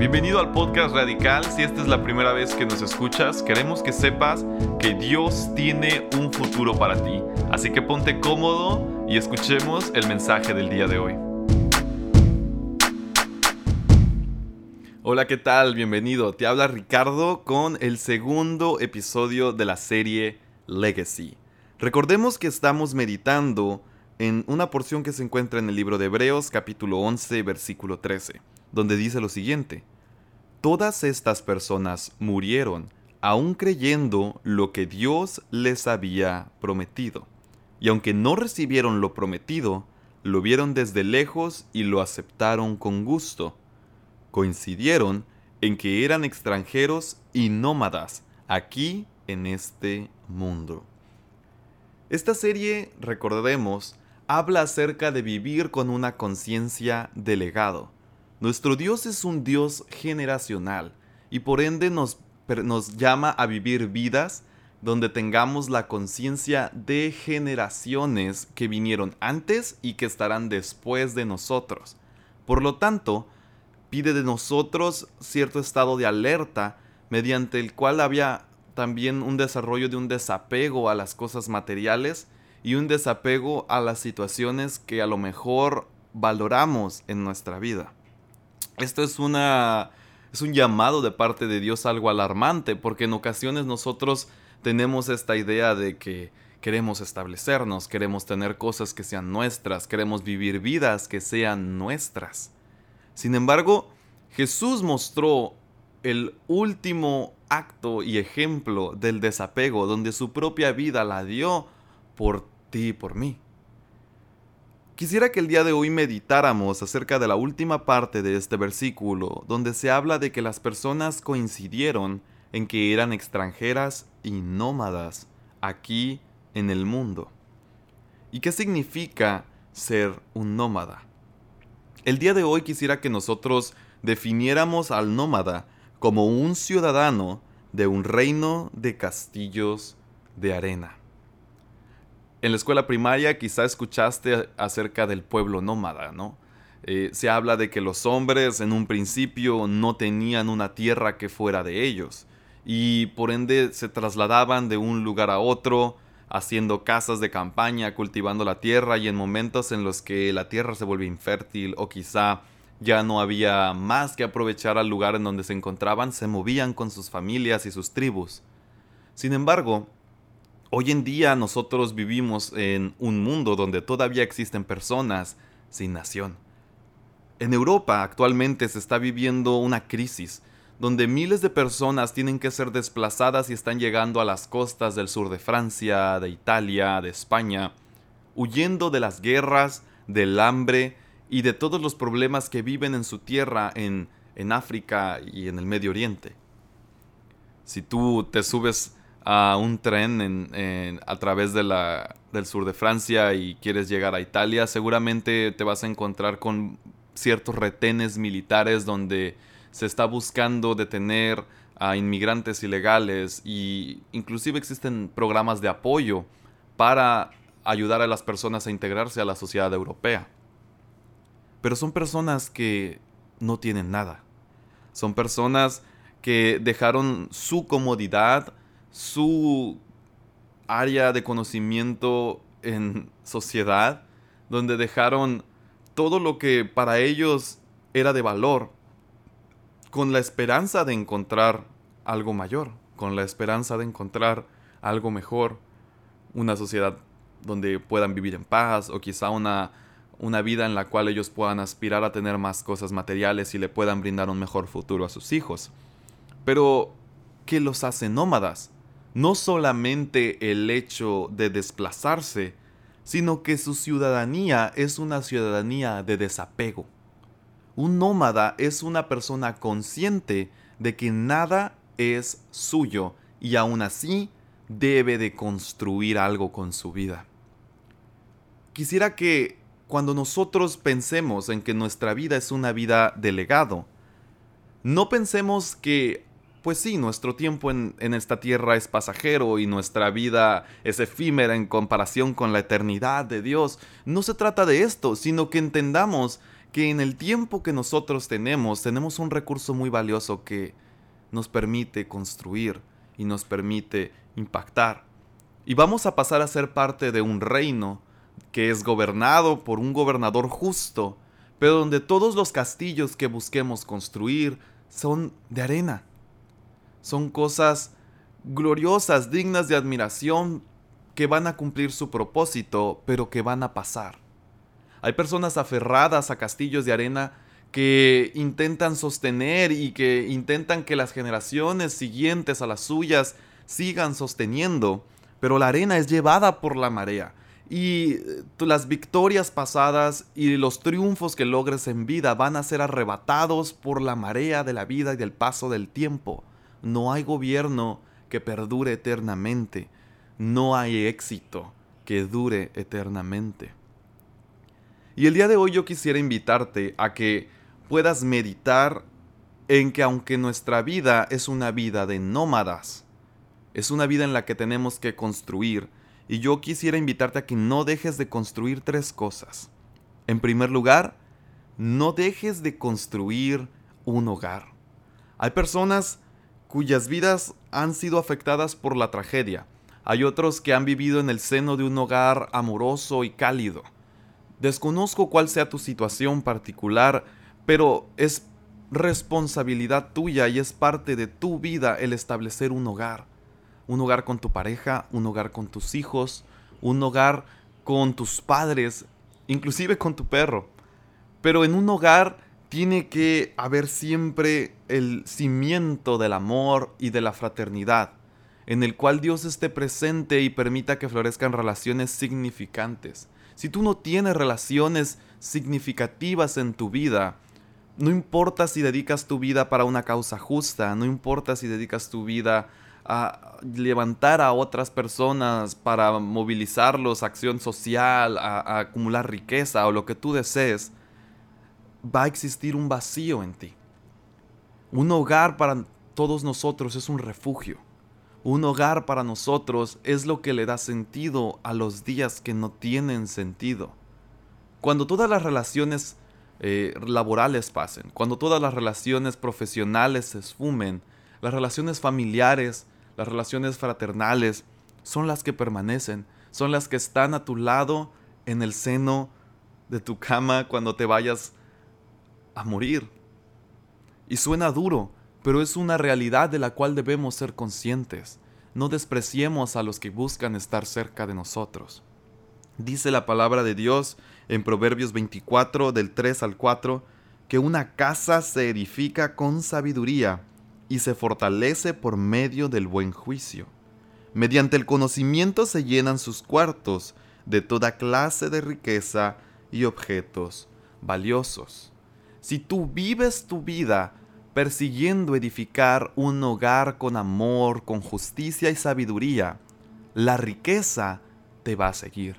Bienvenido al podcast Radical. Si esta es la primera vez que nos escuchas, queremos que sepas que Dios tiene un futuro para ti. Así que ponte cómodo y escuchemos el mensaje del día de hoy. Hola, ¿qué tal? Bienvenido. Te habla Ricardo con el segundo episodio de la serie Legacy. Recordemos que estamos meditando en una porción que se encuentra en el libro de Hebreos capítulo 11 versículo 13 donde dice lo siguiente, Todas estas personas murieron aún creyendo lo que Dios les había prometido. Y aunque no recibieron lo prometido, lo vieron desde lejos y lo aceptaron con gusto. Coincidieron en que eran extranjeros y nómadas aquí en este mundo. Esta serie, recordemos, habla acerca de vivir con una conciencia de legado nuestro Dios es un Dios generacional y por ende nos, nos llama a vivir vidas donde tengamos la conciencia de generaciones que vinieron antes y que estarán después de nosotros. Por lo tanto, pide de nosotros cierto estado de alerta mediante el cual había también un desarrollo de un desapego a las cosas materiales y un desapego a las situaciones que a lo mejor valoramos en nuestra vida. Esto es una es un llamado de parte de Dios algo alarmante, porque en ocasiones nosotros tenemos esta idea de que queremos establecernos, queremos tener cosas que sean nuestras, queremos vivir vidas que sean nuestras. Sin embargo, Jesús mostró el último acto y ejemplo del desapego, donde su propia vida la dio por ti y por mí. Quisiera que el día de hoy meditáramos acerca de la última parte de este versículo, donde se habla de que las personas coincidieron en que eran extranjeras y nómadas aquí en el mundo. ¿Y qué significa ser un nómada? El día de hoy quisiera que nosotros definiéramos al nómada como un ciudadano de un reino de castillos de arena. En la escuela primaria quizá escuchaste acerca del pueblo nómada, ¿no? Eh, se habla de que los hombres en un principio no tenían una tierra que fuera de ellos y por ende se trasladaban de un lugar a otro, haciendo casas de campaña, cultivando la tierra y en momentos en los que la tierra se volvió infértil o quizá ya no había más que aprovechar al lugar en donde se encontraban, se movían con sus familias y sus tribus. Sin embargo, Hoy en día nosotros vivimos en un mundo donde todavía existen personas sin nación. En Europa actualmente se está viviendo una crisis donde miles de personas tienen que ser desplazadas y están llegando a las costas del sur de Francia, de Italia, de España, huyendo de las guerras, del hambre y de todos los problemas que viven en su tierra en, en África y en el Medio Oriente. Si tú te subes a un tren a través del sur de Francia y quieres llegar a Italia, seguramente te vas a encontrar con ciertos retenes militares donde se está buscando detener a inmigrantes ilegales y inclusive existen programas de apoyo para ayudar a las personas a integrarse a la sociedad europea. Pero son personas que no tienen nada. Son personas que dejaron su comodidad, su área de conocimiento en sociedad, donde dejaron todo lo que para ellos era de valor, con la esperanza de encontrar algo mayor, con la esperanza de encontrar algo mejor, una sociedad donde puedan vivir en paz o quizá una, una vida en la cual ellos puedan aspirar a tener más cosas materiales y le puedan brindar un mejor futuro a sus hijos. Pero, ¿qué los hace nómadas? No solamente el hecho de desplazarse, sino que su ciudadanía es una ciudadanía de desapego. Un nómada es una persona consciente de que nada es suyo y aún así debe de construir algo con su vida. Quisiera que cuando nosotros pensemos en que nuestra vida es una vida de legado, no pensemos que pues sí, nuestro tiempo en, esta tierra es pasajero y nuestra vida es efímera en comparación con la eternidad de Dios. No se trata de esto, sino que entendamos que en el tiempo que nosotros tenemos, tenemos un recurso muy valioso que nos permite construir y nos permite impactar. Y vamos a pasar a ser parte de un reino que es gobernado por un gobernador justo, pero donde todos los castillos que busquemos construir son de arena. Son cosas gloriosas, dignas de admiración, que van a cumplir su propósito, pero que van a pasar. Hay personas aferradas a castillos de arena que intentan sostener y que intentan que las generaciones siguientes a las suyas sigan sosteniendo, pero la arena es llevada por la marea. Y eh, las victorias pasadas y los triunfos que logres en vida van a ser arrebatados por la marea de la vida y del paso del tiempo. No hay gobierno que perdure eternamente. No hay éxito que dure eternamente. Y el día de hoy yo quisiera invitarte a que puedas meditar en que aunque nuestra vida es una vida de nómadas, es una vida en la que tenemos que construir, y yo quisiera invitarte a que no dejes de construir tres cosas. En primer lugar, no dejes de construir un hogar. Hay personas cuyas vidas han sido afectadas por la tragedia. Hay otros que han vivido en el seno de un hogar amoroso y cálido. Desconozco cuál sea tu situación particular, pero es responsabilidad tuya y es parte de tu vida el establecer un hogar un hogar con tu pareja, un hogar con tus hijos, un hogar con tus padres, inclusive con tu perro. Pero en un hogar tiene que haber siempre el cimiento del amor y de la fraternidad, en el cual Dios esté presente y permita que florezcan relaciones significantes. Si tú no tienes relaciones significativas en tu vida, no importa si dedicas tu vida para una causa justa, no importa si dedicas tu vida a levantar a otras personas para movilizarlos acción social, a, acumular riqueza o lo que tú desees, va a existir un vacío en ti. Un hogar para todos nosotros es un refugio. Un hogar para nosotros es lo que le da sentido a los días que no tienen sentido. Cuando todas las relaciones eh, laborales pasen, cuando todas las relaciones profesionales se esfumen, las relaciones familiares las relaciones fraternales son las que permanecen, son las que están a tu lado en el seno de tu cama cuando te vayas a morir. Y suena duro, pero es una realidad de la cual debemos ser conscientes. No despreciemos a los que buscan estar cerca de nosotros. Dice la palabra de Dios en Proverbios 24 del 3 al 4 que una casa se edifica con sabiduría y se fortalece por medio del buen juicio. Mediante el conocimiento se llenan sus cuartos de toda clase de riqueza y objetos valiosos. Si tú vives tu vida persiguiendo edificar un hogar con amor, con justicia y sabiduría, la riqueza te va a seguir.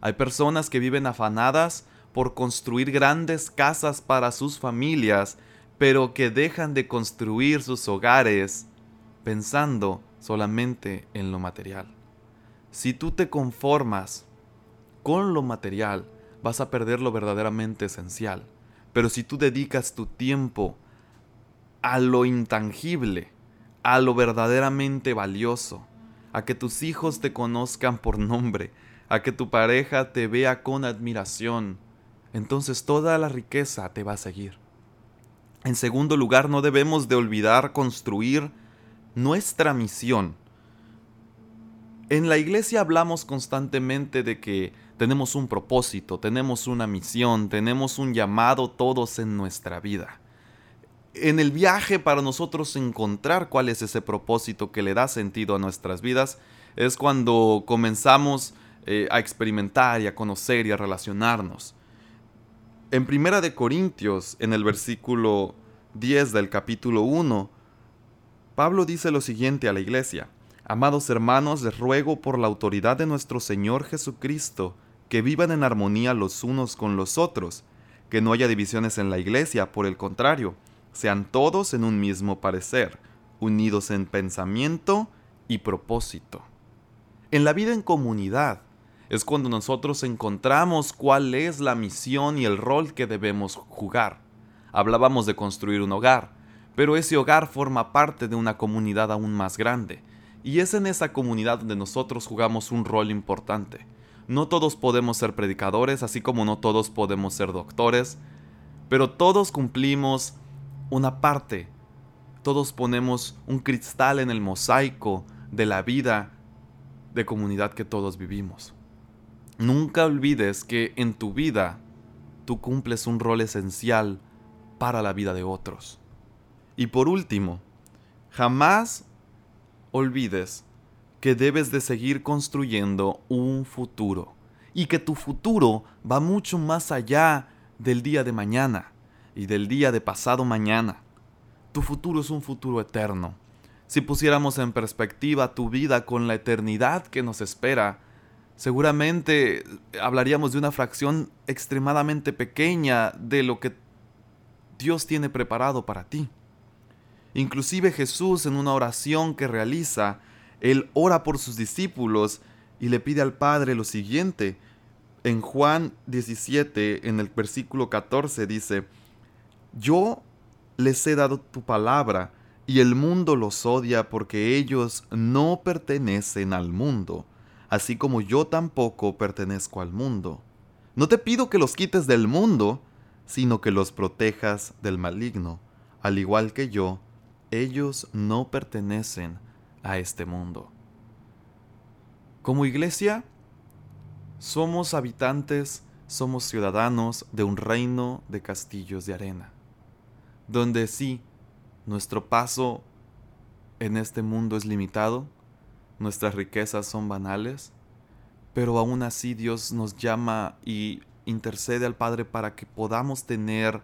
Hay personas que viven afanadas por construir grandes casas para sus familias pero que dejan de construir sus hogares pensando solamente en lo material. Si tú te conformas con lo material, vas a perder lo verdaderamente esencial. Pero si tú dedicas tu tiempo a lo intangible, a lo verdaderamente valioso, a que tus hijos te conozcan por nombre, a que tu pareja te vea con admiración, entonces toda la riqueza te va a seguir. En segundo lugar, no debemos de olvidar construir nuestra misión. En la iglesia hablamos constantemente de que tenemos un propósito, tenemos una misión, tenemos un llamado todos en nuestra vida. En el viaje para nosotros encontrar cuál es ese propósito que le da sentido a nuestras vidas es cuando comenzamos eh, a experimentar y a conocer y a relacionarnos. En Primera de Corintios, en el versículo 10 del capítulo 1, Pablo dice lo siguiente a la iglesia: Amados hermanos, les ruego por la autoridad de nuestro Señor Jesucristo, que vivan en armonía los unos con los otros, que no haya divisiones en la iglesia, por el contrario, sean todos en un mismo parecer, unidos en pensamiento y propósito. En la vida en comunidad, es cuando nosotros encontramos cuál es la misión y el rol que debemos jugar. Hablábamos de construir un hogar, pero ese hogar forma parte de una comunidad aún más grande, y es en esa comunidad donde nosotros jugamos un rol importante. No todos podemos ser predicadores, así como no todos podemos ser doctores, pero todos cumplimos una parte. Todos ponemos un cristal en el mosaico de la vida de comunidad que todos vivimos. Nunca olvides que en tu vida tú cumples un rol esencial para la vida de otros. Y por último, jamás olvides que debes de seguir construyendo un futuro y que tu futuro va mucho más allá del día de mañana y del día de pasado mañana. Tu futuro es un futuro eterno. Si pusiéramos en perspectiva tu vida con la eternidad que nos espera, seguramente hablaríamos de una fracción extremadamente pequeña de lo que Dios tiene preparado para ti. Inclusive Jesús en una oración que realiza él ora por sus discípulos y le pide al Padre lo siguiente. En Juan 17, en el versículo 14, dice, Yo les he dado tu palabra, y el mundo los odia porque ellos no pertenecen al mundo, así como yo tampoco pertenezco al mundo. No te pido que los quites del mundo, sino que los protejas del maligno. Al igual que yo, ellos no pertenecen a este mundo. Como iglesia, somos habitantes, somos ciudadanos de un reino de castillos de arena, donde sí, nuestro paso en este mundo es limitado, nuestras riquezas son banales, pero aún así Dios nos llama y intercede al Padre para que podamos tener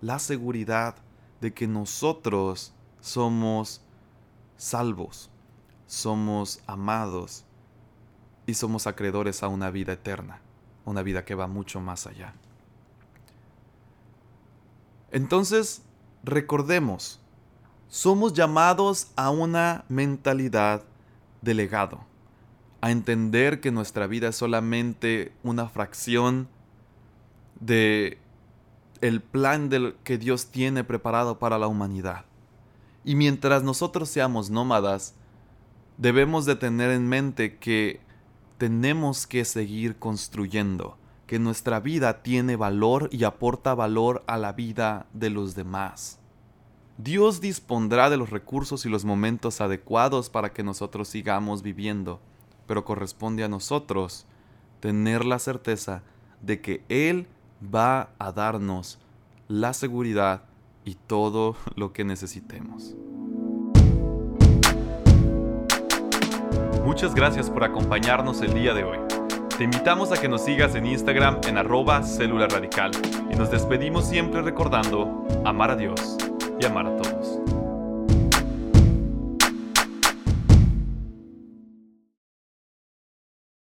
la seguridad de que nosotros somos salvos, somos amados y somos acreedores a una vida eterna, una vida que va mucho más allá. Entonces, recordemos, somos llamados a una mentalidad de legado, a entender que nuestra vida es solamente una fracción de el plan del que Dios tiene preparado para la humanidad. Y mientras nosotros seamos nómadas, debemos de tener en mente que tenemos que seguir construyendo, que nuestra vida tiene valor y aporta valor a la vida de los demás. Dios dispondrá de los recursos y los momentos adecuados para que nosotros sigamos viviendo, pero corresponde a nosotros tener la certeza de que Él va a darnos la seguridad y todo lo que necesitemos. Muchas gracias por acompañarnos el día de hoy. Te invitamos a que nos sigas en Instagram en arroba célula radical y nos despedimos siempre recordando amar a Dios y amar a todos.